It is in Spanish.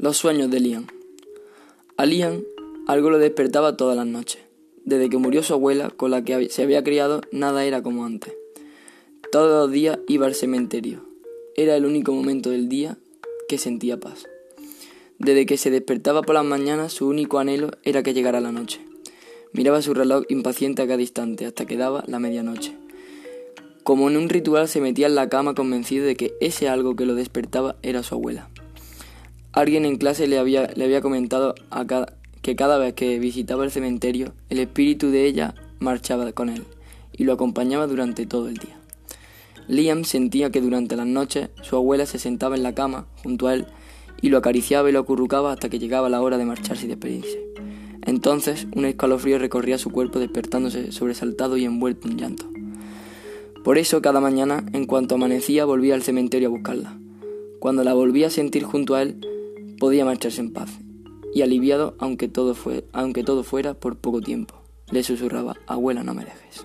Los sueños de Liam. A Liam algo lo despertaba todas las noches. Desde que murió su abuela, con la que se había criado, nada era como antes. Todos los días iba al cementerio. Era el único momento del día que sentía paz. Desde que se despertaba por las mañanas, su único anhelo era que llegara la noche. Miraba su reloj impaciente a cada instante hasta que daba la medianoche. Como en un ritual se metía en la cama convencido de que ese algo que lo despertaba era su abuela. Alguien en clase le había, le había comentado que cada vez que visitaba el cementerio, el espíritu de ella marchaba con él y lo acompañaba durante todo el día. Liam sentía que durante las noches su abuela se sentaba en la cama junto a él y lo acariciaba y lo acurrucaba hasta que llegaba la hora de marcharse y despedirse. Entonces un escalofrío recorría su cuerpo despertándose sobresaltado y envuelto en llanto. Por eso cada mañana, en cuanto amanecía, volvía al cementerio a buscarla. Cuando la volvía a sentir junto a él, podía marcharse en paz, y aliviado aunque todo, fue, aunque todo fuera por poco tiempo, le susurraba, abuela, no me dejes.